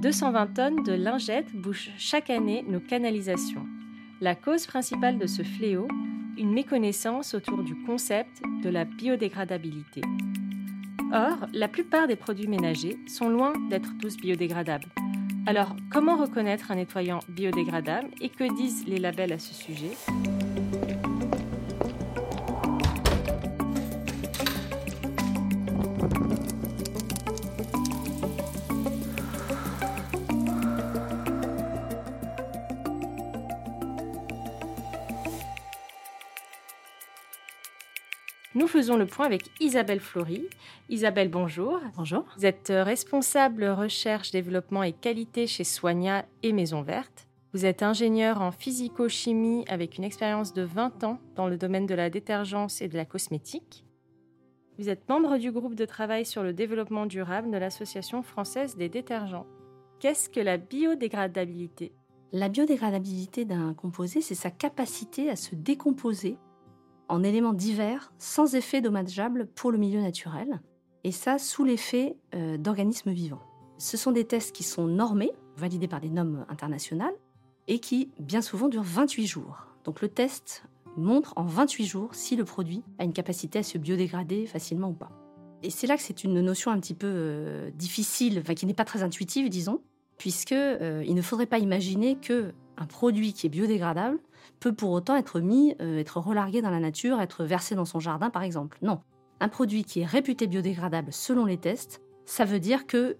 220 tonnes de lingettes bouchent chaque année nos canalisations. La cause principale de ce fléau, une méconnaissance autour du concept de la biodégradabilité. Or, la plupart des produits ménagers sont loin d'être tous biodégradables. Alors, comment reconnaître un nettoyant biodégradable et que disent les labels à ce sujet? Nous faisons le point avec Isabelle Flory. Isabelle, bonjour. Bonjour. Vous êtes responsable recherche, développement et qualité chez Soigna et Maison Verte. Vous êtes ingénieure en physico-chimie avec une expérience de 20 ans dans le domaine de la détergence et de la cosmétique. Vous êtes membre du groupe de travail sur le développement durable de l'Association française des détergents. Qu'est-ce que la biodégradabilité? La biodégradabilité d'un composé, c'est sa capacité à se décomposer en éléments divers sans effet dommageable pour le milieu naturel, et ça sous l'effet euh, d'organismes vivants. Ce sont des tests qui sont normés, validés par des normes internationales, et qui bien souvent durent 28 jours. Donc le test montre en 28 jours si le produit a une capacité à se biodégrader facilement ou pas. Et c'est là que c'est une notion un petit peu euh, difficile, qui n'est pas très intuitive, disons, puisque euh, il ne faudrait pas imaginer que un produit qui est biodégradable peut pour autant être mis, euh, être relargué dans la nature, être versé dans son jardin par exemple. Non. Un produit qui est réputé biodégradable selon les tests, ça veut dire que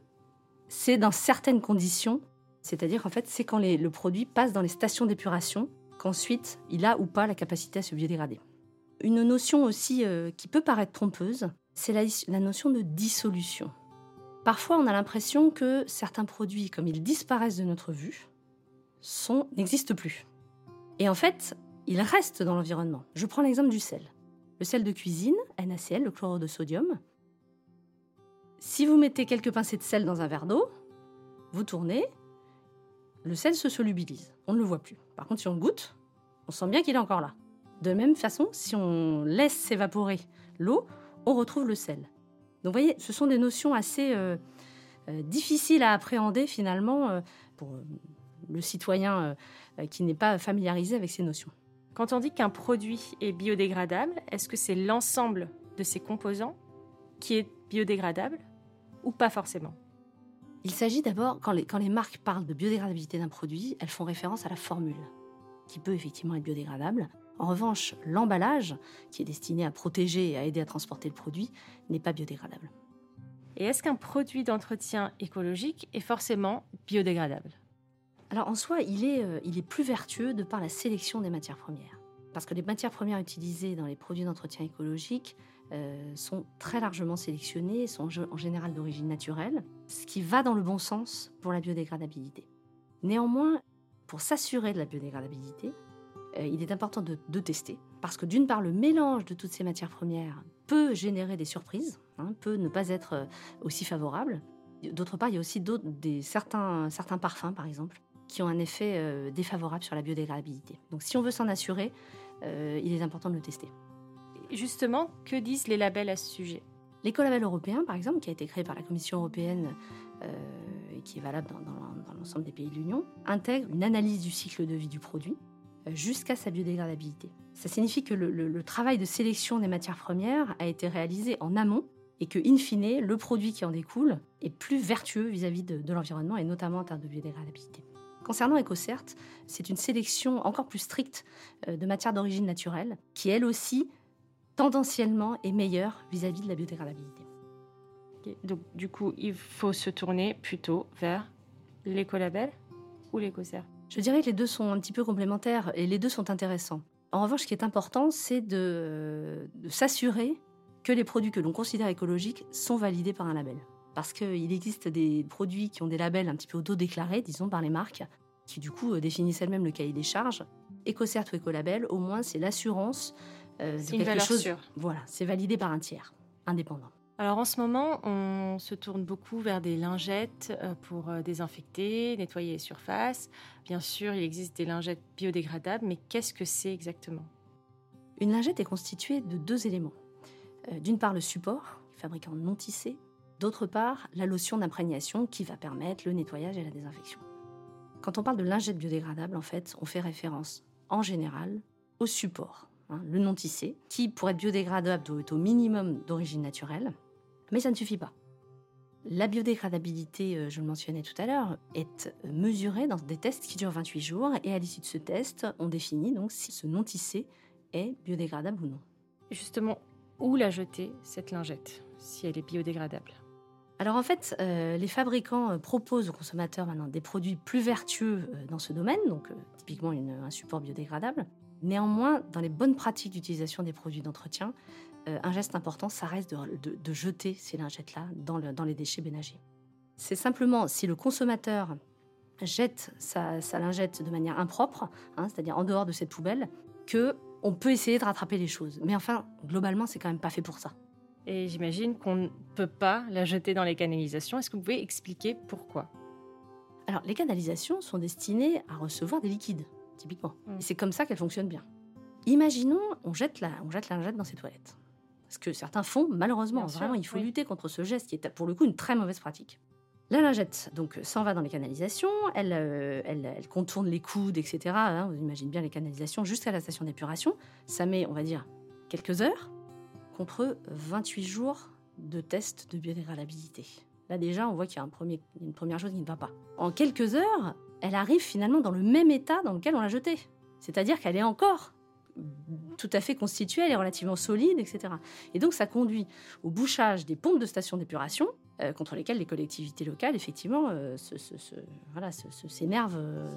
c'est dans certaines conditions, c'est-à-dire en fait c'est quand le produit passe dans les stations d'épuration qu'ensuite il a ou pas la capacité à se biodégrader. Une notion aussi euh, qui peut paraître trompeuse, c'est la notion de dissolution. Parfois on a l'impression que certains produits, comme ils disparaissent de notre vue, n'existent plus. Et en fait, ils restent dans l'environnement. Je prends l'exemple du sel. Le sel de cuisine, NaCl, le chlorure de sodium. Si vous mettez quelques pincées de sel dans un verre d'eau, vous tournez, le sel se solubilise. On ne le voit plus. Par contre, si on le goûte, on sent bien qu'il est encore là. De même façon, si on laisse s'évaporer l'eau, on retrouve le sel. Donc vous voyez, ce sont des notions assez euh, euh, difficiles à appréhender finalement euh, le citoyen euh, qui n'est pas familiarisé avec ces notions. Quand on dit qu'un produit est biodégradable, est-ce que c'est l'ensemble de ses composants qui est biodégradable ou pas forcément? Il s'agit d'abord, quand les, quand les marques parlent de biodégradabilité d'un produit, elles font référence à la formule, qui peut effectivement être biodégradable. En revanche, l'emballage, qui est destiné à protéger et à aider à transporter le produit, n'est pas biodégradable. Et est-ce qu'un produit d'entretien écologique est forcément biodégradable? Alors en soi, il est, euh, il est plus vertueux de par la sélection des matières premières. Parce que les matières premières utilisées dans les produits d'entretien écologique euh, sont très largement sélectionnées, sont en général d'origine naturelle, ce qui va dans le bon sens pour la biodégradabilité. Néanmoins, pour s'assurer de la biodégradabilité, euh, il est important de, tester, parce que d'une part, le mélange de toutes ces matières premières peut générer des surprises, hein, peut ne pas être aussi favorable. D'autre part, il y a aussi certains parfums, par exemple, qui ont un effet euh, défavorable sur la biodégradabilité. Donc si on veut s'en assurer, euh, il est important de le tester. Justement, que disent les labels à ce sujet? L'écolabel européen, par exemple, qui a été créé par la Commission européenne euh, et qui est valable dans, l'ensemble des pays de l'Union, intègre une analyse du cycle de vie du produit jusqu'à sa biodégradabilité. Ça signifie que le, travail de sélection des matières premières a été réalisé en amont et que, in fine, le produit qui en découle est plus vertueux vis-à-vis de, de l'environnement et notamment en termes de biodégradabilité. Concernant EcoCert, c'est une sélection encore plus stricte euh, de matières d'origine naturelle, qui elle aussi, tendanciellement, est meilleure vis-à-vis de la biodégradabilité. Donc du coup, il faut se tourner plutôt vers l'écolabel ou l'écocert? Je dirais que les deux sont un petit peu complémentaires et les deux sont intéressants. En revanche, ce qui est important, c'est de s'assurer que les produits que l'on considère écologiques sont validés par un label parce qu'il existe des produits qui ont des labels un petit peu auto-déclarés, disons, par les marques, qui du coup euh, définissent elles-mêmes le cahier des charges. EcoCert ou Ecolabel, au moins, c'est l'assurance euh, de quelque chose. Sûre. Voilà, c'est validé par un tiers, indépendant. Alors en ce moment, on se tourne beaucoup vers des lingettes euh, pour désinfecter, nettoyer les surfaces. Bien sûr, il existe des lingettes biodégradables, mais qu'est-ce que c'est exactement? Une lingette est constituée de deux éléments. D'une part, le support, fabriqué en non tissé, D'autre part, la lotion d'imprégnation qui va permettre le nettoyage et la désinfection. Quand on parle de lingettes biodégradables, en fait, on fait référence en général au support, hein, le non tissé, qui pour être biodégradable doit être au minimum d'origine naturelle, mais ça ne suffit pas. La biodégradabilité, euh, je le mentionnais tout à l'heure, est mesurée dans des tests qui durent 28 jours et à l'issue de ce test, on définit donc si ce non tissé est biodégradable ou non. Justement, où la jeter, cette lingette, si elle est biodégradable? Alors en fait, euh, les fabricants euh, proposent aux consommateurs maintenant des produits plus vertueux dans ce domaine, donc typiquement un support biodégradable. Néanmoins, dans les bonnes pratiques d'utilisation des produits d'entretien, euh, un geste important, ça reste de, jeter ces lingettes-là dans, les déchets ménagers. C'est simplement si le consommateur jette sa, lingette de manière impropre, hein, c'est-à-dire en dehors de cette poubelle, que on peut essayer de rattraper les choses. Mais enfin, globalement, c'est quand même pas fait pour ça. Et j'imagine qu'on ne peut pas la jeter dans les canalisations. Est-ce que vous pouvez expliquer pourquoi? Alors, les canalisations sont destinées à recevoir des liquides, typiquement. Mm. Et c'est comme ça qu'elles fonctionnent bien. Imaginons, on jette la, on jette la lingette dans ses toilettes. Ce que certains font, malheureusement. Vraiment, il faut lutter contre ce geste qui est pour le coup une très mauvaise pratique. La lingette donc s'en va dans les canalisations, elle, euh, elle, contourne les coudes, etc. Hein, vous imaginez bien les canalisations jusqu'à la station d'épuration. Ça met, on va dire, quelques heures contre 28 jours de tests de biodégradabilité. Là déjà, on voit qu'il y a une première chose qui ne va pas. En quelques heures, elle arrive finalement dans le même état dans lequel on l'a jetée. C'est-à-dire qu'elle est encore tout à fait constituée, elle est relativement solide, etc. Et donc ça conduit au bouchage des pompes de stations d'épuration, euh, contre lesquelles les collectivités locales, effectivement, euh, s'énervent euh,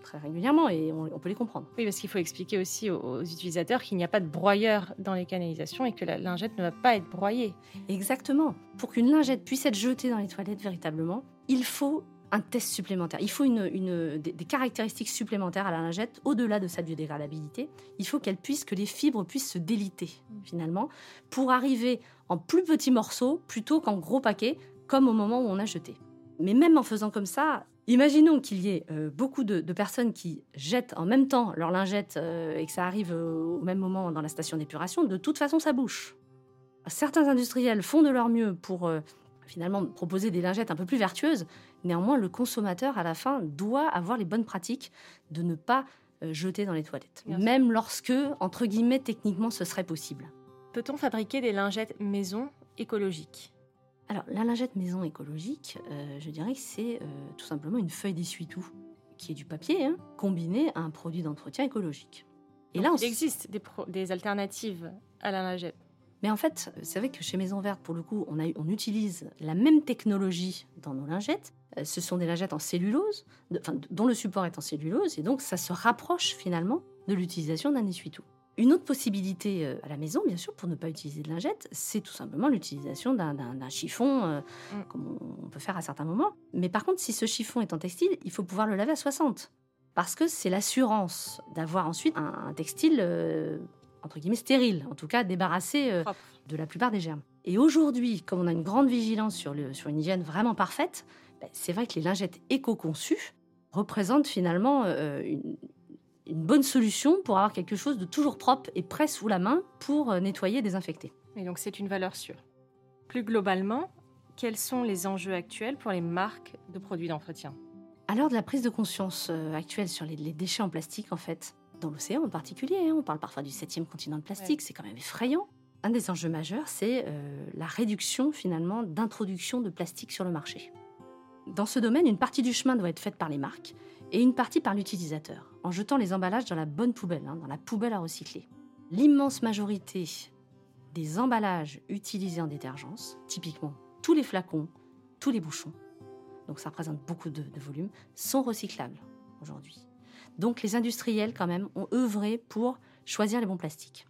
très régulièrement et on, peut les comprendre. Oui, parce qu'il faut expliquer aussi aux, utilisateurs qu'il n'y a pas de broyeur dans les canalisations et que la lingette ne va pas être broyée. Exactement. Pour qu'une lingette puisse être jetée dans les toilettes véritablement, il faut un test supplémentaire. Il faut une, des, caractéristiques supplémentaires à la lingette au-delà de sa biodégradabilité. Il faut qu'elle puisse, que les fibres puissent se déliter finalement pour arriver en plus petits morceaux plutôt qu'en gros paquets comme au moment où on a jeté. Mais même en faisant comme ça, imaginons qu'il y ait euh, beaucoup de, personnes qui jettent en même temps leur lingette euh, et que ça arrive euh, au même moment dans la station d'épuration. De toute façon, ça bouche. Certains industriels font de leur mieux pour finalement proposer des lingettes un peu plus vertueuses. Néanmoins, le consommateur, à la fin, doit avoir les bonnes pratiques de ne pas jeter dans les toilettes, même lorsque, entre guillemets, techniquement, ce serait possible. Peut-on fabriquer des lingettes maison écologiques? Alors, la lingette maison écologique, euh, je dirais que c'est euh, tout simplement une feuille d'essuie-tout, qui est du papier, hein, combiné à un produit d'entretien écologique. Et là, il existe des, des alternatives à la lingette mais en fait, c'est vrai que chez Maison Verte, pour le coup, on, on utilise la même technologie dans nos lingettes. Euh, ce sont des lingettes en cellulose, dont le support est en cellulose, et donc ça se rapproche finalement de l'utilisation d'un essuie-tout. Une autre possibilité euh, à la maison, bien sûr, pour ne pas utiliser de lingettes, c'est tout simplement l'utilisation d'un chiffon, euh, mm. comme on peut faire à certains moments. Mais par contre, si ce chiffon est en textile, il faut pouvoir le laver à 60. Parce que c'est l'assurance d'avoir ensuite un, textile entre guillemets, stérile, en tout cas débarrassé euh, de la plupart des germes. Et aujourd'hui, comme on a une grande vigilance sur, le, sur une hygiène vraiment parfaite, ben, c'est vrai que les lingettes éco-conçues représentent finalement euh, une, bonne solution pour avoir quelque chose de toujours propre et prêt sous la main pour euh, nettoyer et désinfecter. Et donc c'est une valeur sûre. Plus globalement, quels sont les enjeux actuels pour les marques de produits d'entretien? À l'heure de la prise de conscience actuelle sur les, les déchets en plastique, en fait, dans l'océan en particulier. Hein. On parle parfois du septième continent de plastique, c'est quand même effrayant. Un des enjeux majeurs, c'est euh, la réduction finalement d'introduction de plastique sur le marché. Dans ce domaine, une partie du chemin doit être faite par les marques et une partie par l'utilisateur, en jetant les emballages dans la bonne poubelle, hein, dans la poubelle à recycler. L'immense majorité des emballages utilisés en détergence, typiquement tous les flacons, tous les bouchons, donc ça représente beaucoup de volume, sont recyclables aujourd'hui. Donc les industriels, quand même, ont œuvré pour choisir les bons plastiques.